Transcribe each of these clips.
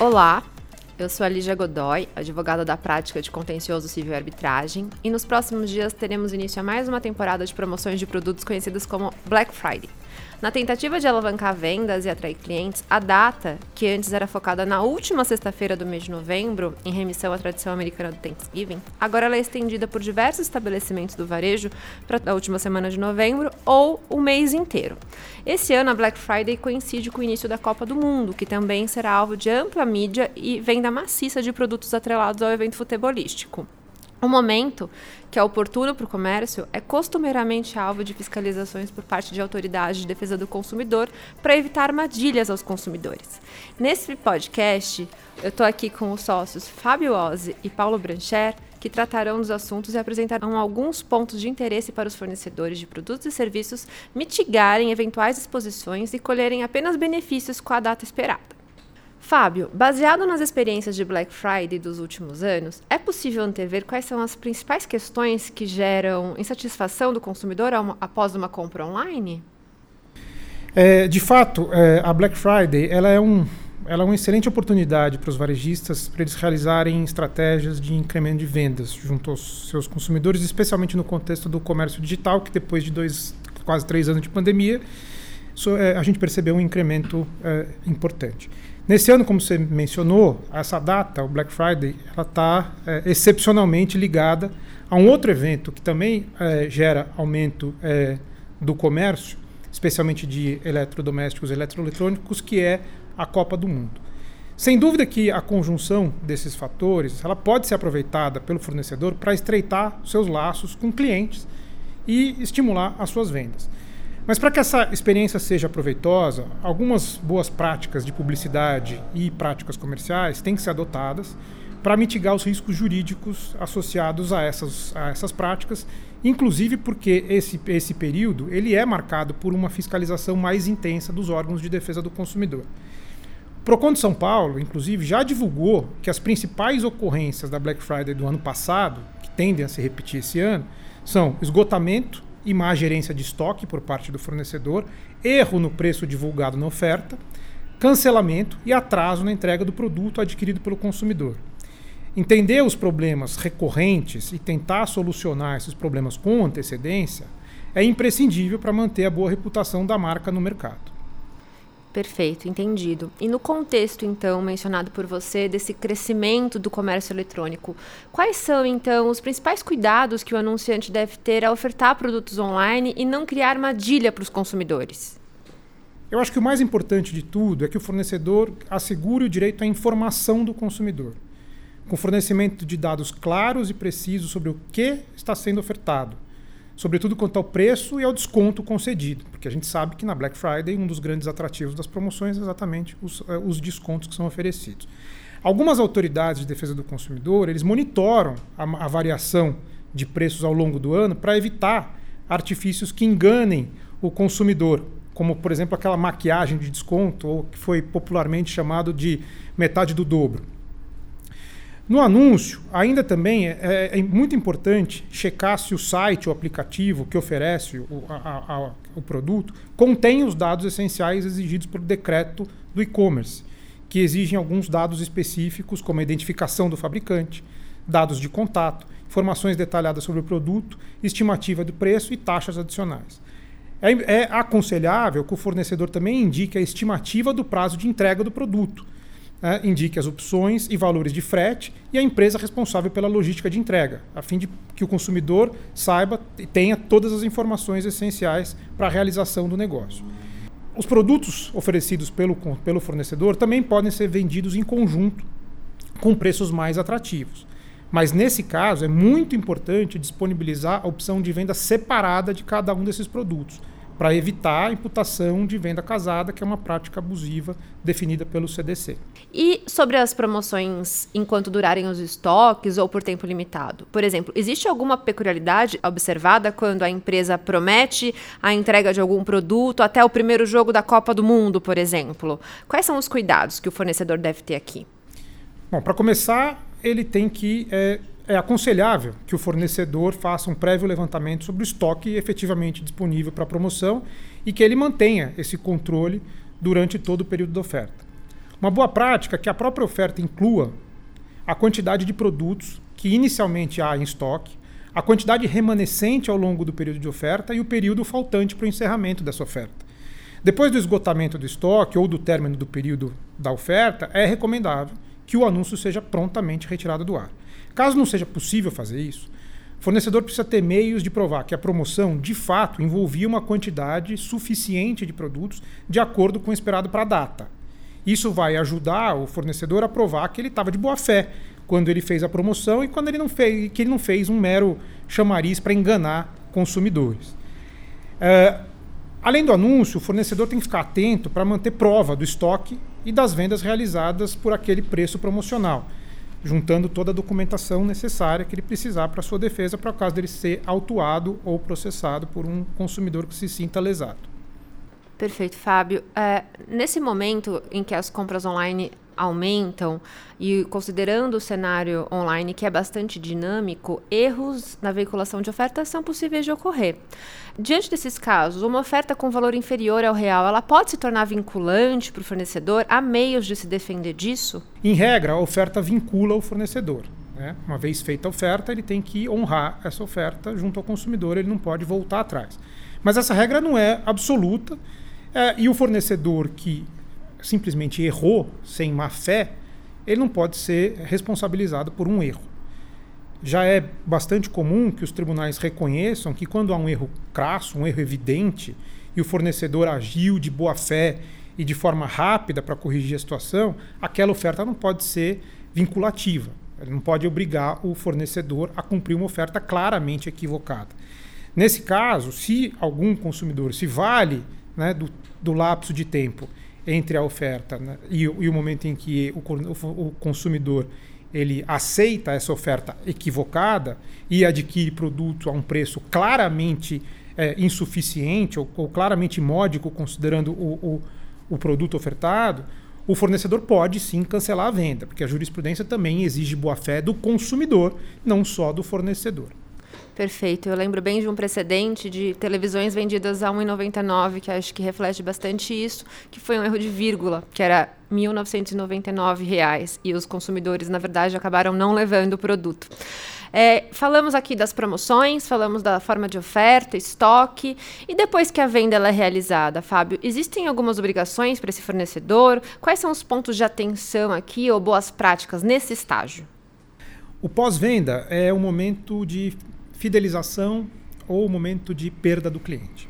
Olá, eu sou a Lígia Godoy, advogada da prática de contencioso civil e arbitragem, e nos próximos dias teremos início a mais uma temporada de promoções de produtos conhecidas como Black Friday. Na tentativa de alavancar vendas e atrair clientes, a data, que antes era focada na última sexta-feira do mês de novembro, em remissão à tradição americana do Thanksgiving, agora ela é estendida por diversos estabelecimentos do varejo para a última semana de novembro ou o mês inteiro. Esse ano, a Black Friday coincide com o início da Copa do Mundo, que também será alvo de ampla mídia e venda maciça de produtos atrelados ao evento futebolístico. O momento, que é oportuno para o comércio, é costumeiramente alvo de fiscalizações por parte de autoridades de defesa do consumidor para evitar armadilhas aos consumidores. Nesse podcast, eu estou aqui com os sócios Fábio Ozzi e Paulo Brancher, que tratarão dos assuntos e apresentarão alguns pontos de interesse para os fornecedores de produtos e serviços mitigarem eventuais exposições e colherem apenas benefícios com a data esperada. Fábio, baseado nas experiências de Black Friday dos últimos anos, é possível antever quais são as principais questões que geram insatisfação do consumidor após uma compra online? É, de fato, é, a Black Friday ela é, um, ela é uma excelente oportunidade para os varejistas para eles realizarem estratégias de incremento de vendas junto aos seus consumidores, especialmente no contexto do comércio digital, que depois de dois, quase três anos de pandemia, so, é, a gente percebeu um incremento é, importante. Nesse ano, como você mencionou, essa data, o Black Friday, ela está é, excepcionalmente ligada a um outro evento que também é, gera aumento é, do comércio, especialmente de eletrodomésticos e eletroeletrônicos, que é a Copa do Mundo. Sem dúvida que a conjunção desses fatores ela pode ser aproveitada pelo fornecedor para estreitar seus laços com clientes e estimular as suas vendas. Mas para que essa experiência seja proveitosa, algumas boas práticas de publicidade e práticas comerciais têm que ser adotadas para mitigar os riscos jurídicos associados a essas, a essas práticas, inclusive porque esse, esse período ele é marcado por uma fiscalização mais intensa dos órgãos de defesa do consumidor. O Procon de São Paulo, inclusive, já divulgou que as principais ocorrências da Black Friday do ano passado, que tendem a se repetir esse ano, são esgotamento e má gerência de estoque por parte do fornecedor, erro no preço divulgado na oferta, cancelamento e atraso na entrega do produto adquirido pelo consumidor. Entender os problemas recorrentes e tentar solucionar esses problemas com antecedência é imprescindível para manter a boa reputação da marca no mercado. Perfeito, entendido. E no contexto, então, mencionado por você, desse crescimento do comércio eletrônico, quais são, então, os principais cuidados que o anunciante deve ter ao ofertar produtos online e não criar armadilha para os consumidores? Eu acho que o mais importante de tudo é que o fornecedor assegure o direito à informação do consumidor, com fornecimento de dados claros e precisos sobre o que está sendo ofertado sobretudo quanto ao preço e ao desconto concedido, porque a gente sabe que na Black Friday um dos grandes atrativos das promoções é exatamente os, uh, os descontos que são oferecidos. Algumas autoridades de defesa do consumidor eles monitoram a, a variação de preços ao longo do ano para evitar artifícios que enganem o consumidor, como por exemplo aquela maquiagem de desconto, ou que foi popularmente chamado de metade do dobro. No anúncio, ainda também é, é, muito importante checar se o site ou aplicativo que oferece o, a, a, o produto contém os dados essenciais exigidos pelo decreto do e-commerce, que exigem alguns dados específicos, como a identificação do fabricante, dados de contato, informações detalhadas sobre o produto, estimativa do preço e taxas adicionais. É, é aconselhável que o fornecedor também indique a estimativa do prazo de entrega do produto é, indique as opções e valores de frete e a empresa responsável pela logística de entrega, a fim de que o consumidor saiba e tenha todas as informações essenciais para a realização do negócio. Os produtos oferecidos pelo, pelo fornecedor também podem ser vendidos em conjunto com preços mais atrativos. Mas nesse caso é muito importante disponibilizar a opção de venda separada de cada um desses produtos, para evitar a imputação de venda casada, que é uma prática abusiva definida pelo CDC. E sobre as promoções enquanto durarem os estoques ou por tempo limitado? Por exemplo, existe alguma peculiaridade observada quando a empresa promete a entrega de algum produto até o primeiro jogo da Copa do Mundo, por exemplo? Quais são os cuidados que o fornecedor deve ter aqui? Bom, para começar, ele tem que é, é aconselhável que o fornecedor faça um prévio levantamento sobre o estoque efetivamente disponível para promoção e que ele mantenha esse controle durante todo o período da oferta. Uma boa prática é que a própria oferta inclua a quantidade de produtos que inicialmente há em estoque, a quantidade remanescente ao longo do período de oferta e o período faltante para o encerramento dessa oferta. Depois do esgotamento do estoque ou do término do período da oferta, é recomendável que o anúncio seja prontamente retirado do ar. Caso não seja possível fazer isso, o fornecedor precisa ter meios de provar que a promoção, de fato, envolvia uma quantidade suficiente de produtos de acordo com o esperado para a data. Isso vai ajudar o fornecedor a provar que ele estava de boa fé quando ele fez a promoção e quando ele não fez, que ele não fez um mero chamariz para enganar consumidores. É, além do anúncio, o fornecedor tem que ficar atento para manter prova do estoque e das vendas realizadas por aquele preço promocional juntando toda a documentação necessária que ele precisar para sua defesa, para o caso dele ser autuado ou processado por um consumidor que se sinta lesado. Perfeito, Fábio. É, nesse momento em que as compras online aumentam e considerando o cenário online que é bastante dinâmico, erros na veiculação de ofertas são possíveis de ocorrer. Diante desses casos, uma oferta com valor inferior ao real, ela pode se tornar vinculante para o fornecedor? Há meios de se defender disso? Em regra, a oferta vincula o fornecedor. Né? Uma vez feita a oferta, ele tem que honrar essa oferta junto ao consumidor, ele não pode voltar atrás. Mas essa regra não é absoluta é, e o fornecedor que simplesmente errou sem má fé, ele não pode ser responsabilizado por um erro. Já é bastante comum que os tribunais reconheçam que quando há um erro crasso, um erro evidente, e o fornecedor agiu de boa fé e de forma rápida para corrigir a situação, aquela oferta não pode ser vinculativa. Ele não pode obrigar o fornecedor a cumprir uma oferta claramente equivocada. Nesse caso, se algum consumidor se vale né, do, do lapso de tempo entre a oferta né, e, e, o momento em que o, o, o, consumidor ele aceita essa oferta equivocada e adquire produto a um preço claramente é, insuficiente ou, ou, claramente módico considerando o, o produto ofertado, o fornecedor pode sim cancelar a venda, porque a jurisprudência também exige boa-fé do consumidor, não só do fornecedor. Perfeito. Eu lembro bem de um precedente de televisões vendidas a R$ 1,99, que acho que reflete bastante isso, que foi um erro de vírgula, que era 1.999 reais, e os consumidores, na verdade, acabaram não levando o produto. É, falamos aqui das promoções, falamos da forma de oferta, estoque. E depois que a venda é realizada, Fábio, existem algumas obrigações para esse fornecedor? Quais são os pontos de atenção aqui ou boas práticas nesse estágio? O pós-venda é o momento de fidelização ou momento de perda do cliente.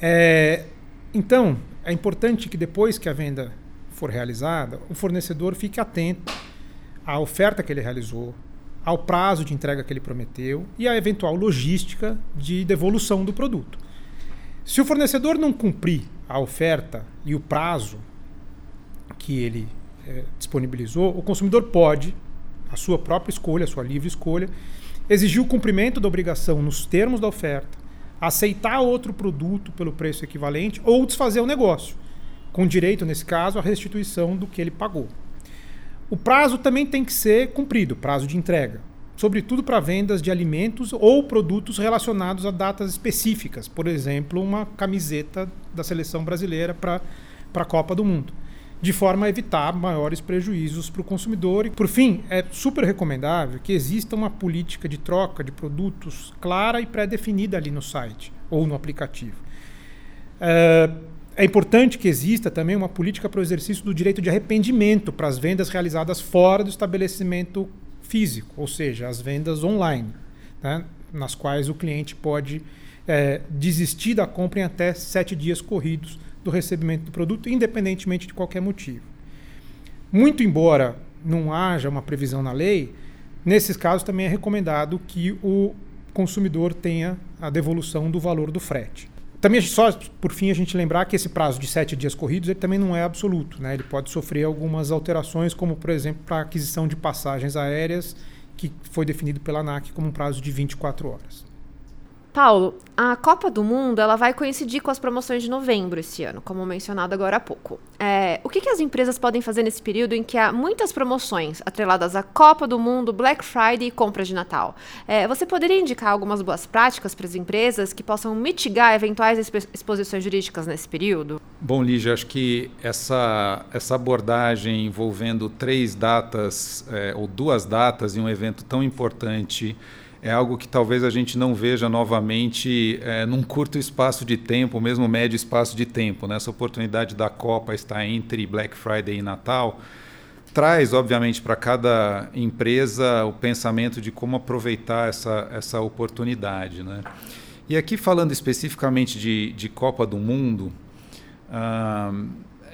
É, então, é importante que depois que a venda for realizada, o fornecedor fique atento à oferta que ele realizou, ao prazo de entrega que ele prometeu e à eventual logística de devolução do produto. Se o fornecedor não cumprir a oferta e o prazo que ele é, disponibilizou, o consumidor pode, a sua própria escolha, a sua livre escolha, exigir o cumprimento da obrigação nos termos da oferta, aceitar outro produto pelo preço equivalente ou desfazer o negócio, com direito, nesse caso, à restituição do que ele pagou. O prazo também tem que ser cumprido, prazo de entrega, sobretudo para vendas de alimentos ou produtos relacionados a datas específicas, por exemplo, uma camiseta da seleção brasileira para a Copa do Mundo de forma a evitar maiores prejuízos para o consumidor. E, por fim, é super recomendável que exista uma política de troca de produtos clara e pré-definida ali no site ou no aplicativo. É, é importante que exista também uma política para o exercício do direito de arrependimento para as vendas realizadas fora do estabelecimento físico, ou seja, as vendas online, né, nas quais o cliente pode é, desistir da compra em até sete dias corridos do recebimento do produto, independentemente de qualquer motivo. Muito embora não haja uma previsão na lei, nesses casos também é recomendado que o consumidor tenha a devolução do valor do frete. Também só por fim a gente lembrar que esse prazo de sete dias corridos ele também não é absoluto, né? Ele pode sofrer algumas alterações, como por exemplo para a aquisição de passagens aéreas, que foi definido pela ANAC como um prazo de 24 horas. Paulo, a Copa do Mundo ela vai coincidir com as promoções de novembro esse ano, como mencionado agora há pouco. É, o que, que, as empresas podem fazer nesse período em que há muitas promoções atreladas à Copa do Mundo, Black Friday e compras de Natal? É, você poderia indicar algumas boas práticas para as empresas que possam mitigar eventuais exposições jurídicas nesse período? Bom, Lígia, acho que essa, essa abordagem envolvendo três datas é, ou duas datas em um evento tão importante é algo que talvez a gente não veja novamente é, num curto espaço de tempo, mesmo médio espaço de tempo. Né? Essa oportunidade da Copa está entre Black Friday e Natal traz, obviamente, para cada empresa o pensamento de como aproveitar essa, essa oportunidade. Né? E aqui, falando especificamente de, de Copa do Mundo, ah,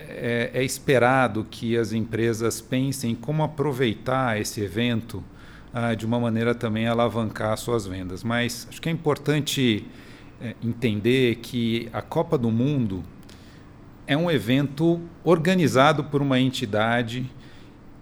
é, é esperado que as empresas pensem como aproveitar esse evento ah, de uma maneira também alavancar suas vendas. Mas acho que é importante é, entender que a Copa do Mundo é um evento organizado por uma entidade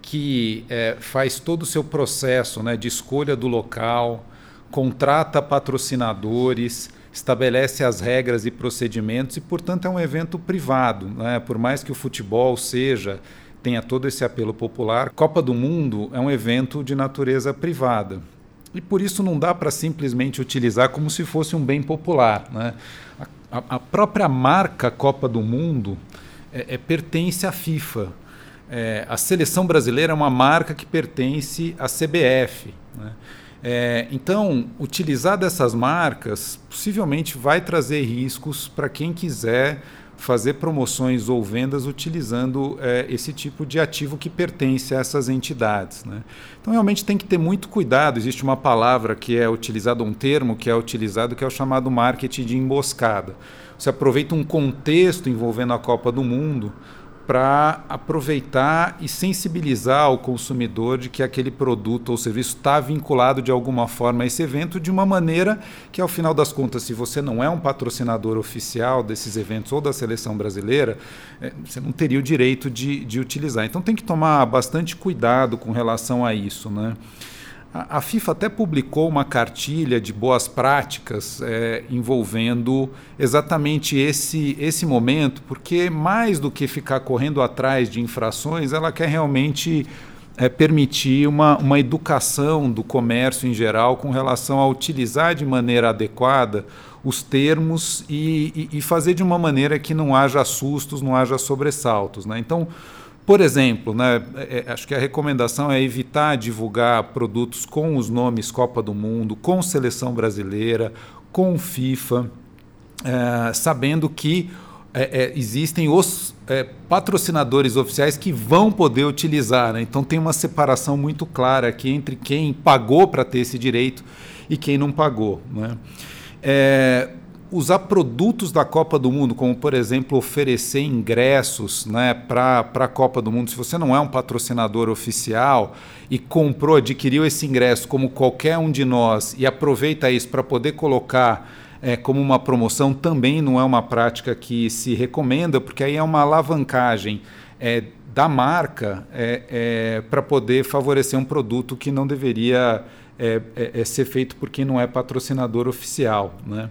que é, faz todo o seu processo né, de escolha do local, contrata patrocinadores, estabelece as regras e procedimentos e, portanto, é um evento privado. Né? Por mais que o futebol seja tenha todo esse apelo popular. Copa do Mundo é um evento de natureza privada. E por isso não dá para simplesmente utilizar como se fosse um bem popular. Né? A, a própria marca Copa do Mundo é, é pertence à FIFA. É, a seleção brasileira é uma marca que pertence à CBF. Né? É, então, utilizar dessas marcas possivelmente vai trazer riscos para quem quiser fazer promoções ou vendas utilizando é, esse tipo de ativo que pertence a essas entidades. Né? Então, realmente tem que ter muito cuidado. Existe uma palavra que é utilizada, um termo que é utilizado, que é o chamado marketing de emboscada. Você aproveita um contexto envolvendo a Copa do Mundo para aproveitar e sensibilizar o consumidor de que aquele produto ou serviço está vinculado de alguma forma a esse evento, de uma maneira que, ao final das contas, se você não é um patrocinador oficial desses eventos ou da seleção brasileira, é, você não teria o direito de, de utilizar. Então tem que tomar bastante cuidado com relação a isso. Né? A, FIFA até publicou uma cartilha de boas práticas é, envolvendo exatamente esse, esse momento, porque mais do que ficar correndo atrás de infrações, ela quer realmente é, permitir uma, uma educação do comércio em geral com relação a utilizar de maneira adequada os termos e, e, e fazer de uma maneira que não haja sustos, não haja sobressaltos. Né? Então, por exemplo, né, é, é, acho que a recomendação é evitar divulgar produtos com os nomes Copa do Mundo, com seleção brasileira, com FIFA, é, sabendo que é, é existem os é, patrocinadores oficiais que vão poder utilizar. Né? Então tem uma separação muito clara aqui entre quem pagou para ter esse direito e quem não pagou. Né? Usar produtos da Copa do Mundo, como por exemplo oferecer ingressos né, para a Copa do Mundo, se você não é um patrocinador oficial e comprou, adquiriu esse ingresso como qualquer um de nós e aproveita isso para poder colocar é, como uma promoção, também não é uma prática que se recomenda, porque aí é uma alavancagem. É, da marca é, é, para poder favorecer um produto que não deveria é, é, é, ser feito por quem não é patrocinador oficial. Né?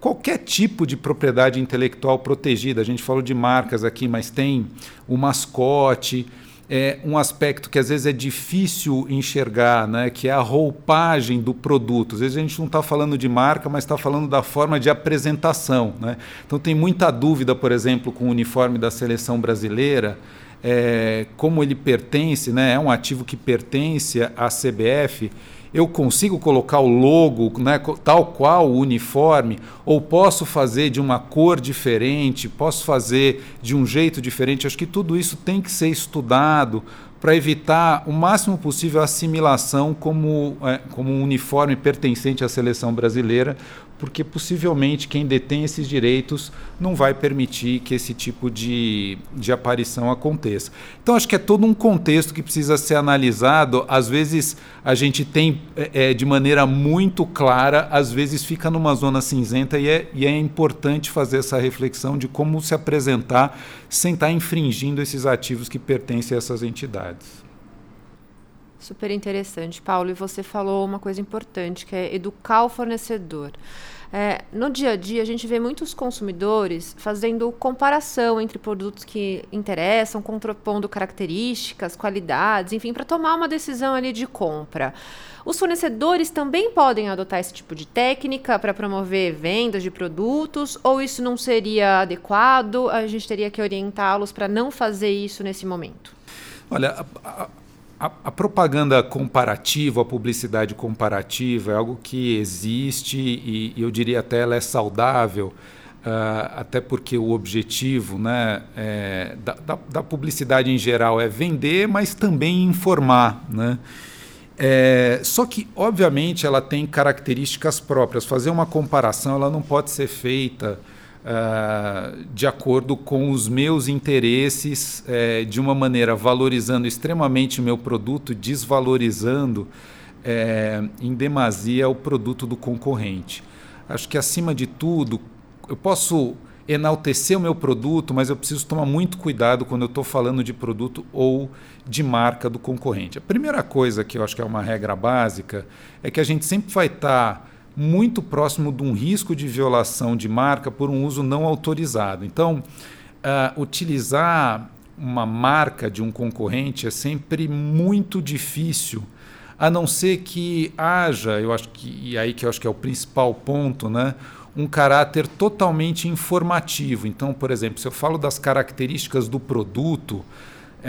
Qualquer tipo de propriedade intelectual protegida. A gente falou de marcas aqui, mas tem o mascote, é um aspecto que às vezes é difícil enxergar, né, que é a roupagem do produto. Às vezes a gente não está falando de marca, mas está falando da forma de apresentação. Né? Então tem muita dúvida, por exemplo, com o uniforme da seleção brasileira. É, como ele pertence, né, é um ativo que pertence à CBF, eu consigo colocar o logo né, tal qual o uniforme, ou posso fazer de uma cor diferente, posso fazer de um jeito diferente. Acho que tudo isso tem que ser estudado para evitar o máximo possível a assimilação como, é, como um uniforme pertencente à seleção brasileira, porque possivelmente quem detém esses direitos não vai permitir que esse tipo de, de aparição aconteça. Então, acho que é todo um contexto que precisa ser analisado. Às vezes, a gente tem é, é de maneira muito clara, às vezes fica numa zona cinzenta, e é, e é importante fazer essa reflexão de como se apresentar sem estar infringindo esses ativos que pertencem a essas entidades. Super interessante, Paulo. E você falou uma coisa importante, que é educar o fornecedor. É, no dia a dia, a gente vê muitos consumidores fazendo comparação entre produtos que interessam, contrapondo características, qualidades, enfim, para tomar uma decisão ali de compra. Os fornecedores também podem adotar esse tipo de técnica para promover vendas de produtos, ou isso não seria adequado? A gente teria que orientá-los para não fazer isso nesse momento? Olha, a, propaganda comparativa, a publicidade comparativa é algo que existe e, e eu diria até ela é saudável, uh, até porque o objetivo né, é, da, da, da, publicidade em geral é vender, mas também informar. Né? É, só que, obviamente, ela tem características próprias. Fazer uma comparação ela não pode ser feita uh, de acordo com os meus interesses, uh, de uma maneira valorizando extremamente o meu produto, desvalorizando uh, em demasia o produto do concorrente. Acho que, acima de tudo, eu posso enaltecer o meu produto, mas eu preciso tomar muito cuidado quando eu estou falando de produto ou de marca do concorrente. A primeira coisa que eu acho que é uma regra básica é que a gente sempre vai estar tá muito próximo de um risco de violação de marca por um uso não autorizado. Então, uh, utilizar uma marca de um concorrente é sempre muito difícil, a não ser que haja, eu acho que e aí que eu acho que é o principal ponto, né? um caráter totalmente informativo. Então, por exemplo, se eu falo das características do produto,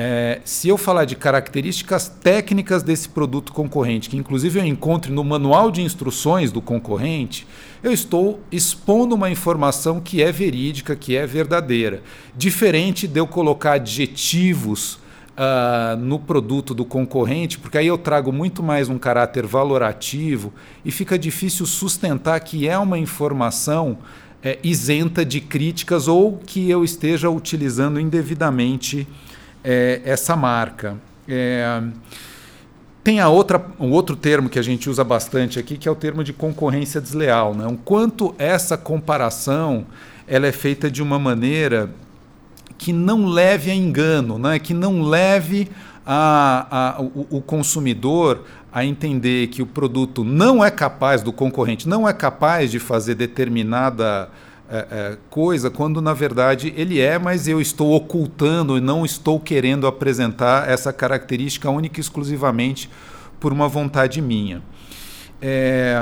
é, se eu falar de características técnicas desse produto concorrente, que inclusive eu encontro no manual de instruções do concorrente, eu estou expondo uma informação que é verídica, que é verdadeira. Diferente de eu colocar adjetivos uh, no produto do concorrente, porque aí eu trago muito mais um caráter valorativo e fica difícil sustentar que é uma informação é, isenta de críticas ou que eu esteja utilizando indevidamente é, essa marca. É, tem a outra, um outro termo que a gente usa bastante aqui, que é o termo de concorrência desleal. Né? O quanto essa comparação ela é feita de uma maneira que não leve a engano, né? que não leve a, a, o, o consumidor a entender que o produto não é capaz, do concorrente, não é capaz de fazer determinada é, é, coisa, quando na verdade ele é, mas eu estou ocultando e não estou querendo apresentar essa característica única e exclusivamente por uma vontade minha. É,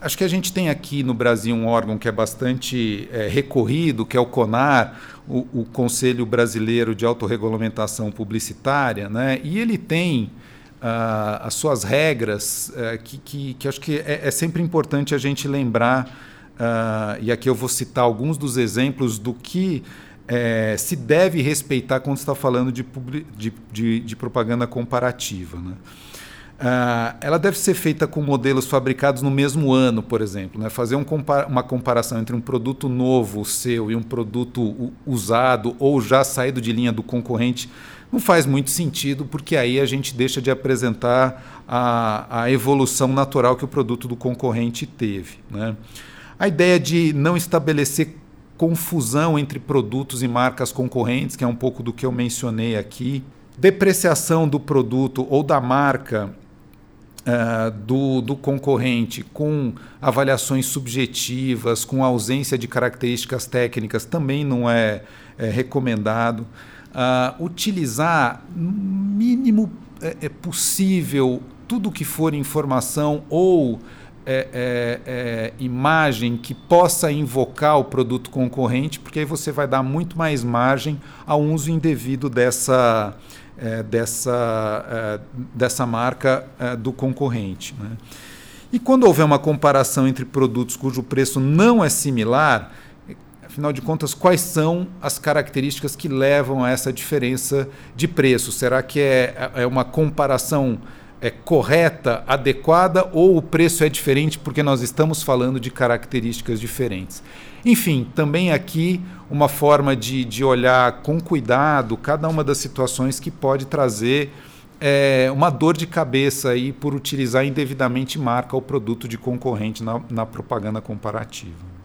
acho que a gente tem aqui no Brasil um órgão que é bastante é, recorrido, que é o CONAR, o, o, Conselho Brasileiro de Autorregulamentação Publicitária, né? e ele tem uh, as suas regras, uh, que, que, que, acho que é, é, sempre importante a gente lembrar, uh, e aqui eu vou citar alguns dos exemplos do que é, se deve respeitar quando está falando de, de, de, de propaganda comparativa. Né? Uh, ela deve ser feita com modelos fabricados no mesmo ano, por exemplo. Né? Fazer um uma comparação entre um produto novo seu e um produto usado ou já saído de linha do concorrente não faz muito sentido, porque aí a gente deixa de apresentar a, a evolução natural que o produto do concorrente teve. Né? A ideia de não estabelecer confusão entre produtos e marcas concorrentes, que é um pouco do que eu mencionei aqui. Depreciação do produto ou da marca uh, do, do concorrente com avaliações subjetivas, com ausência de características técnicas, também não é, é recomendado. Uh, utilizar no mínimo é, é possível tudo que for informação ou é, é, é, imagem que possa invocar o produto concorrente, porque aí você vai dar muito mais margem ao uso indevido dessa, é, dessa, é, dessa marca do concorrente. Né? E quando houver uma comparação entre produtos cujo preço não é similar, afinal de contas, quais são as características que levam a essa diferença de preço? Será que é, é uma comparação é correta, adequada ou o preço é diferente porque nós estamos falando de características diferentes? Enfim, também aqui uma forma de, de olhar com cuidado cada uma das situações que pode trazer é, uma dor de cabeça aí por utilizar indevidamente marca ou produto de concorrente na, na propaganda comparativa.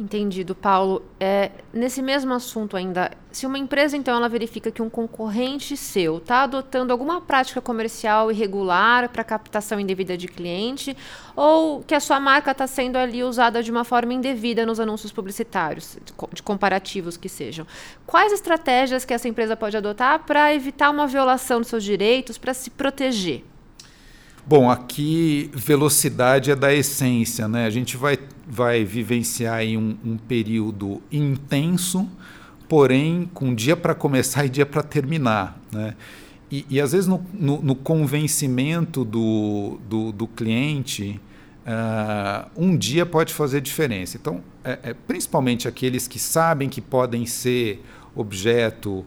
Entendido, Paulo. É, nesse mesmo assunto ainda, se uma empresa então ela verifica que um concorrente seu está adotando alguma prática comercial irregular para captação indevida de cliente, ou que a sua marca está sendo ali usada de uma forma indevida nos anúncios publicitários, de comparativos que sejam, quais estratégias que essa empresa pode adotar para evitar uma violação dos seus direitos, para se proteger? Bom, aqui velocidade é da essência, né? A gente vai, vai vivenciar um, um período intenso, porém com dia para começar e dia para terminar, né? E, e, às vezes no, no, no convencimento do, do, do cliente, uh, um dia pode fazer diferença. Então, é, é, principalmente aqueles que sabem que podem ser objeto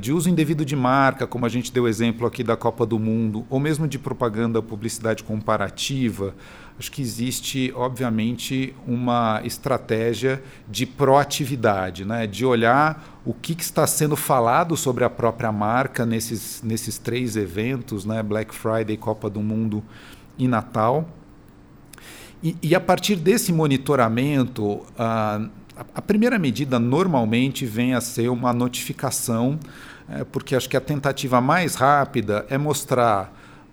de uso indevido de marca, como a gente deu exemplo aqui da Copa do Mundo, ou mesmo de propaganda, publicidade comparativa, acho que existe, obviamente, uma estratégia de proatividade, né? de olhar o que, que, está sendo falado sobre a própria marca nesses, nesses três eventos, né? Black Friday, Copa do Mundo e Natal. E, e a partir desse monitoramento, uh, a primeira medida normalmente vem a ser uma notificação, é, porque acho que a tentativa mais rápida é mostrar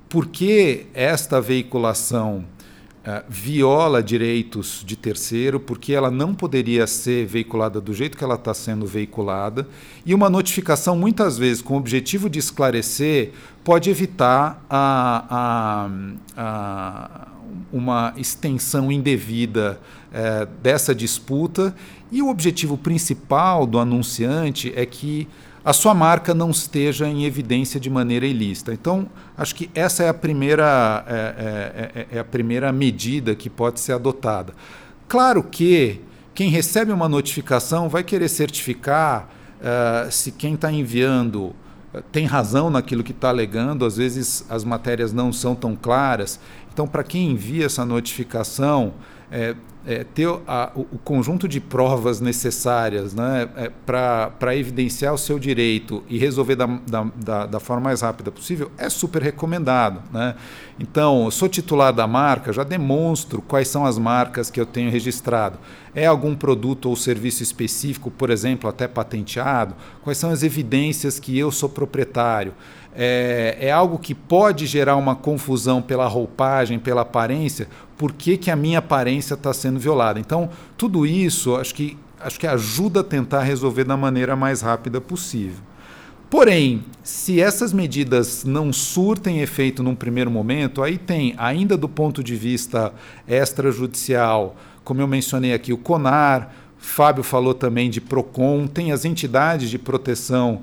por que esta veiculação é, viola direitos de terceiro, porque ela não poderia ser veiculada do jeito que ela está sendo veiculada, e uma notificação, muitas vezes, com o objetivo de esclarecer, pode evitar a, a, a uma extensão indevida é, dessa disputa. E o objetivo principal do anunciante é que a sua marca não esteja em evidência de maneira ilícita. Então, acho que essa é a primeira, é, é, é, é a primeira medida que pode ser adotada. Claro que quem recebe uma notificação vai querer certificar uh, se quem está enviando uh, tem razão naquilo que está alegando, às vezes as matérias não são tão claras. Então, para quem envia essa notificação, é, é, ter a, o, o, conjunto de provas necessárias né, é, para evidenciar o seu direito e resolver da, da, da, da, forma mais rápida possível é super recomendado. Né? Então, sou titular da marca, já demonstro quais são as marcas que eu tenho registrado. É algum produto ou serviço específico, por exemplo, até patenteado? Quais são as evidências que eu sou proprietário? É, é algo que pode gerar uma confusão pela roupagem, pela aparência? Por que, que a minha aparência está sendo violada? Então, tudo isso acho que, acho que ajuda a tentar resolver da maneira mais rápida possível. Porém, se essas medidas não surtem efeito num primeiro momento, aí tem, ainda do ponto de vista extrajudicial, como eu mencionei aqui, o CONAR, Fábio falou também de PROCON, tem as entidades de proteção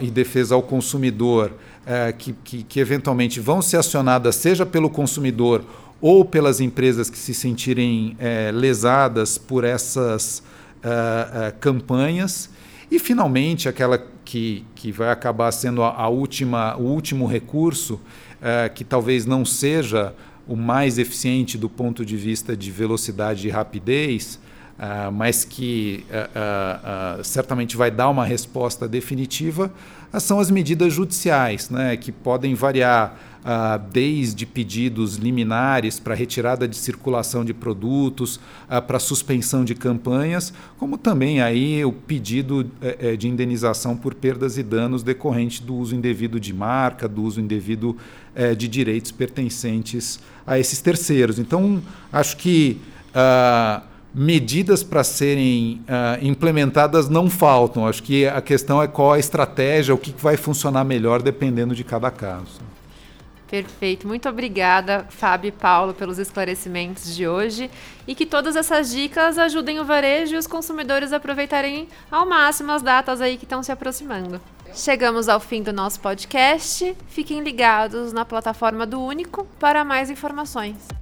e defesa ao consumidor é, que, que, que eventualmente vão ser acionadas, seja pelo consumidor ou pelas empresas que se sentirem é, lesadas por essas é, é campanhas. E, finalmente, aquela que, que vai acabar sendo a, a última, o último recurso, é, que talvez não seja o mais eficiente do ponto de vista de velocidade e rapidez, uh, mas que uh, uh, certamente vai dar uma resposta definitiva, são as medidas judiciais, né, que podem variar desde pedidos liminares para retirada de circulação de produtos, para suspensão de campanhas, como também aí o pedido eh, eh, de indenização por perdas e danos decorrente do uso indevido de marca, do uso indevido eh, de direitos pertencentes a esses terceiros. Então, acho que uh, medidas para serem uh, implementadas não faltam. Acho que a questão é qual a estratégia, o que vai funcionar melhor dependendo de cada caso. Perfeito. Muito obrigada, Fábio e Paulo, pelos esclarecimentos de hoje e que todas essas dicas ajudem o varejo e os consumidores a aproveitarem ao máximo as datas aí que estão se aproximando. Chegamos ao fim do nosso podcast. Fiquem ligados na plataforma do Único para mais informações.